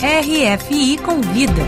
RFI Convida.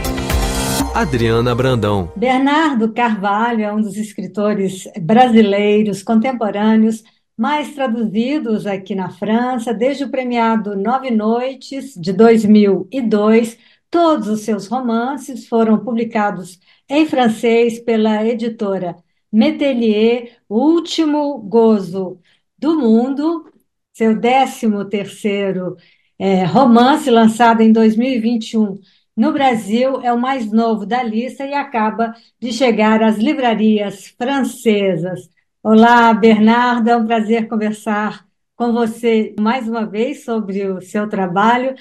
Adriana Brandão. Bernardo Carvalho é um dos escritores brasileiros contemporâneos mais traduzidos aqui na França, desde o premiado Nove Noites, de 2002. Todos os seus romances foram publicados em francês pela editora Metelier, O Último Gozo do Mundo, seu décimo terceiro é, romance, lançado em 2021 no Brasil, é o mais novo da lista e acaba de chegar às livrarias francesas. Olá, Bernardo, é um prazer conversar com você mais uma vez sobre o seu trabalho.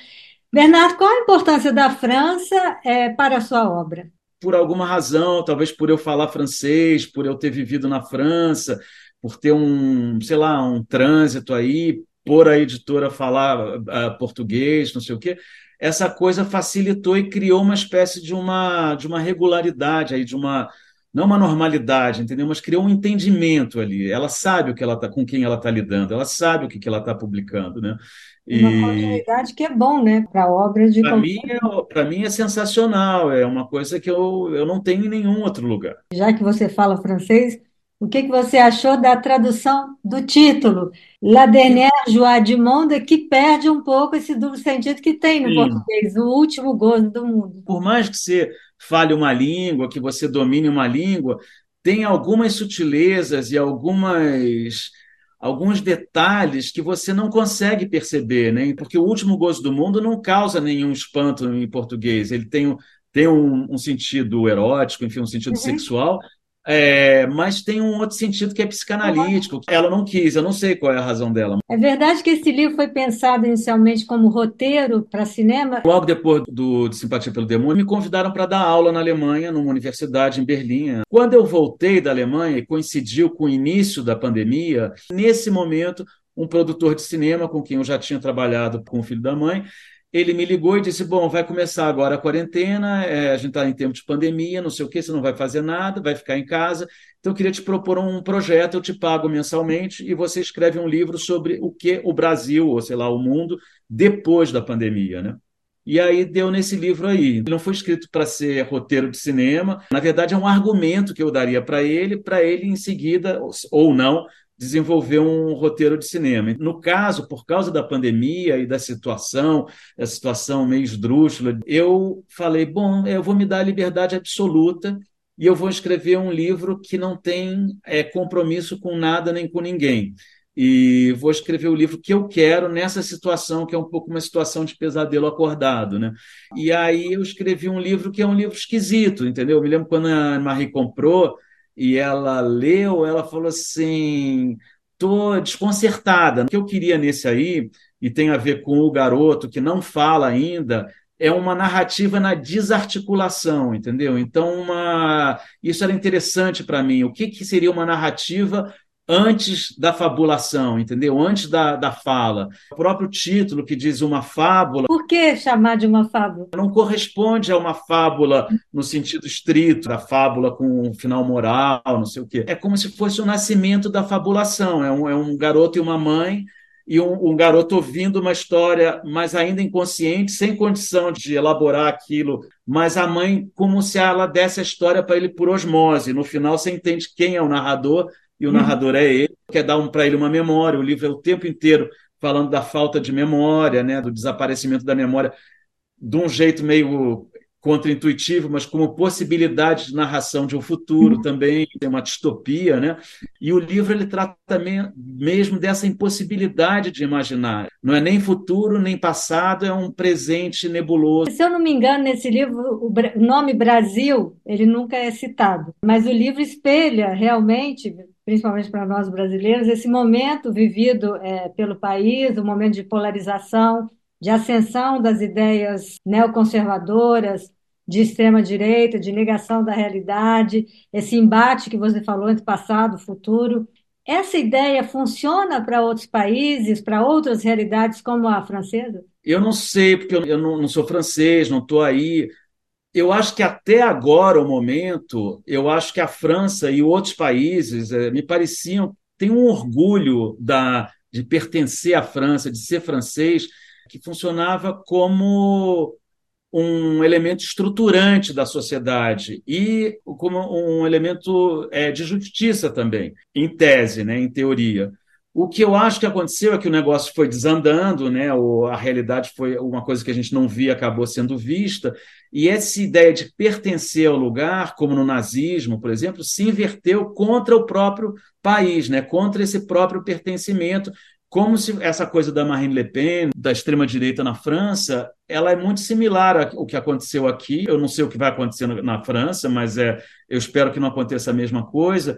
Bernardo, qual a importância da França é, para a sua obra? Por alguma razão, talvez por eu falar francês, por eu ter vivido na França, por ter um, sei lá, um trânsito aí, por a editora falar uh, português, não sei o quê, essa coisa facilitou e criou uma espécie de uma, de uma regularidade aí, de uma não uma normalidade, entendeu? Mas criou um entendimento ali. Ela sabe o que ela tá, com quem ela está lidando, ela sabe o que, que ela está publicando, né? E... Uma continuidade que é bom, né? Para a obra de. Para mim, é, mim é sensacional, é uma coisa que eu, eu não tenho em nenhum outro lugar. Já que você fala francês, o que, que você achou da tradução do título? La dernière joie du monde, que perde um pouco esse duplo sentido que tem no Sim. português, o último gozo do mundo. Por mais que você fale uma língua, que você domine uma língua, tem algumas sutilezas e algumas alguns detalhes que você não consegue perceber, né? Porque o último gozo do mundo não causa nenhum espanto em português. Ele tem, tem um, um sentido erótico, enfim, um sentido uhum. sexual, é, mas tem um outro sentido que é psicanalítico. Ela não quis, eu não sei qual é a razão dela. É verdade que esse livro foi pensado inicialmente como roteiro para cinema? Logo depois do de Simpatia pelo Demônio, me convidaram para dar aula na Alemanha, numa universidade em Berlim. Quando eu voltei da Alemanha e coincidiu com o início da pandemia, nesse momento, um produtor de cinema com quem eu já tinha trabalhado com o filho da mãe ele me ligou e disse: Bom, vai começar agora a quarentena, é, a gente está em tempo de pandemia, não sei o que, você não vai fazer nada, vai ficar em casa. Então, eu queria te propor um projeto, eu te pago mensalmente e você escreve um livro sobre o que o Brasil, ou sei lá, o mundo, depois da pandemia, né? E aí deu nesse livro aí. Não foi escrito para ser roteiro de cinema, na verdade é um argumento que eu daria para ele, para ele em seguida, ou não, desenvolver um roteiro de cinema. No caso, por causa da pandemia e da situação, a situação meio esdrúxula, eu falei, bom, eu vou me dar a liberdade absoluta e eu vou escrever um livro que não tem é, compromisso com nada nem com ninguém. E vou escrever o livro que eu quero nessa situação, que é um pouco uma situação de pesadelo acordado. Né? E aí eu escrevi um livro que é um livro esquisito, entendeu? Eu me lembro quando a Marie comprou, e ela leu, ela falou assim: tô desconcertada. O que eu queria nesse aí, e tem a ver com o garoto que não fala ainda, é uma narrativa na desarticulação, entendeu? Então, uma... isso era interessante para mim. O que, que seria uma narrativa antes da fabulação, entendeu? Antes da, da fala. O próprio título que diz uma fábula. Por que chamar de uma fábula? Não corresponde a uma fábula no sentido estrito, da fábula com um final moral, não sei o quê. É como se fosse o nascimento da fabulação. É um, é um garoto e uma mãe e um, um, garoto ouvindo uma história, mas ainda inconsciente, sem condição de elaborar aquilo, mas a mãe como se ela desse a história para ele por osmose. No final você entende quem é o narrador e o narrador é ele, quer dar um, para ele uma memória. O livro é o tempo inteiro falando da falta de memória, né, do desaparecimento da memória, de um jeito meio contra-intuitivo, mas como possibilidade de narração de um futuro uhum. também, tem uma distopia, né? E o livro ele trata também mesmo dessa impossibilidade de imaginar. Não é nem futuro nem passado, é um presente nebuloso. Se eu não me engano, nesse livro o nome Brasil ele nunca é citado, mas o livro espelha realmente principalmente para nós brasileiros, esse momento vivido é, pelo país, o um momento de polarização, de ascensão das ideias neoconservadoras, de extrema-direita, de negação da realidade, esse embate que você falou entre passado e futuro. Essa ideia funciona para outros países, para outras realidades como a francesa? Eu não sei, porque eu não, não sou francês, não estou aí, eu acho que até agora, o momento, eu acho que a França e outros países é, me pareciam tem um orgulho da, de pertencer à França, de ser francês, que funcionava como um elemento estruturante da sociedade e como um elemento é, de justiça também, em tese, né, em teoria. O que eu acho que aconteceu é que o negócio foi desandando, né? Ou a realidade foi uma coisa que a gente não via, acabou sendo vista, e essa ideia de pertencer ao lugar, como no nazismo, por exemplo, se inverteu contra o próprio país, né? Contra esse próprio pertencimento, como se essa coisa da Marine Le Pen, da extrema-direita na França, ela é muito similar ao que aconteceu aqui. Eu não sei o que vai acontecer na França, mas é, eu espero que não aconteça a mesma coisa.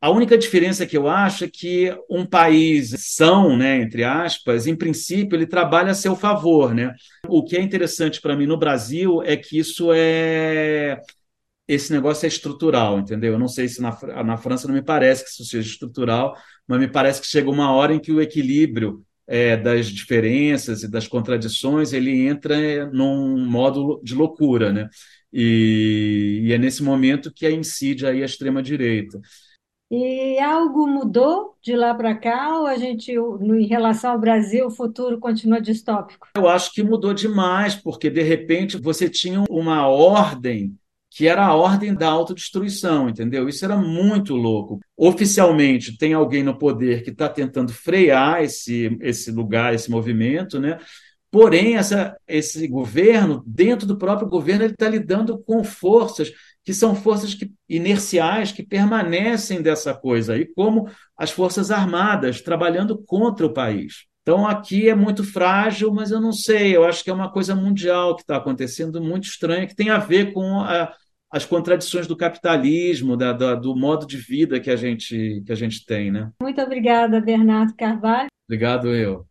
A única diferença que eu acho é que um país são, né, entre aspas, em princípio, ele trabalha a seu favor. Né? O que é interessante para mim no Brasil é que isso é esse negócio é estrutural, entendeu? Eu não sei se na, na França não me parece que isso seja estrutural, mas me parece que chega uma hora em que o equilíbrio é, das diferenças e das contradições ele entra num modo de loucura, né? E, e é nesse momento que incide aí a extrema direita. E algo mudou de lá para cá ou a gente, em relação ao Brasil, o futuro continua distópico? Eu acho que mudou demais, porque de repente você tinha uma ordem que era a ordem da autodestruição, entendeu? Isso era muito louco. Oficialmente, tem alguém no poder que está tentando frear esse, esse lugar, esse movimento, né? Porém, essa, esse governo, dentro do próprio governo, ele está lidando com forças que são forças que, inerciais que permanecem dessa coisa aí, como as forças armadas trabalhando contra o país. Então, aqui é muito frágil, mas eu não sei, eu acho que é uma coisa mundial que está acontecendo, muito estranha, que tem a ver com a, as contradições do capitalismo, da, da, do modo de vida que a gente, que a gente tem. Né? Muito obrigada, Bernardo Carvalho. Obrigado, eu.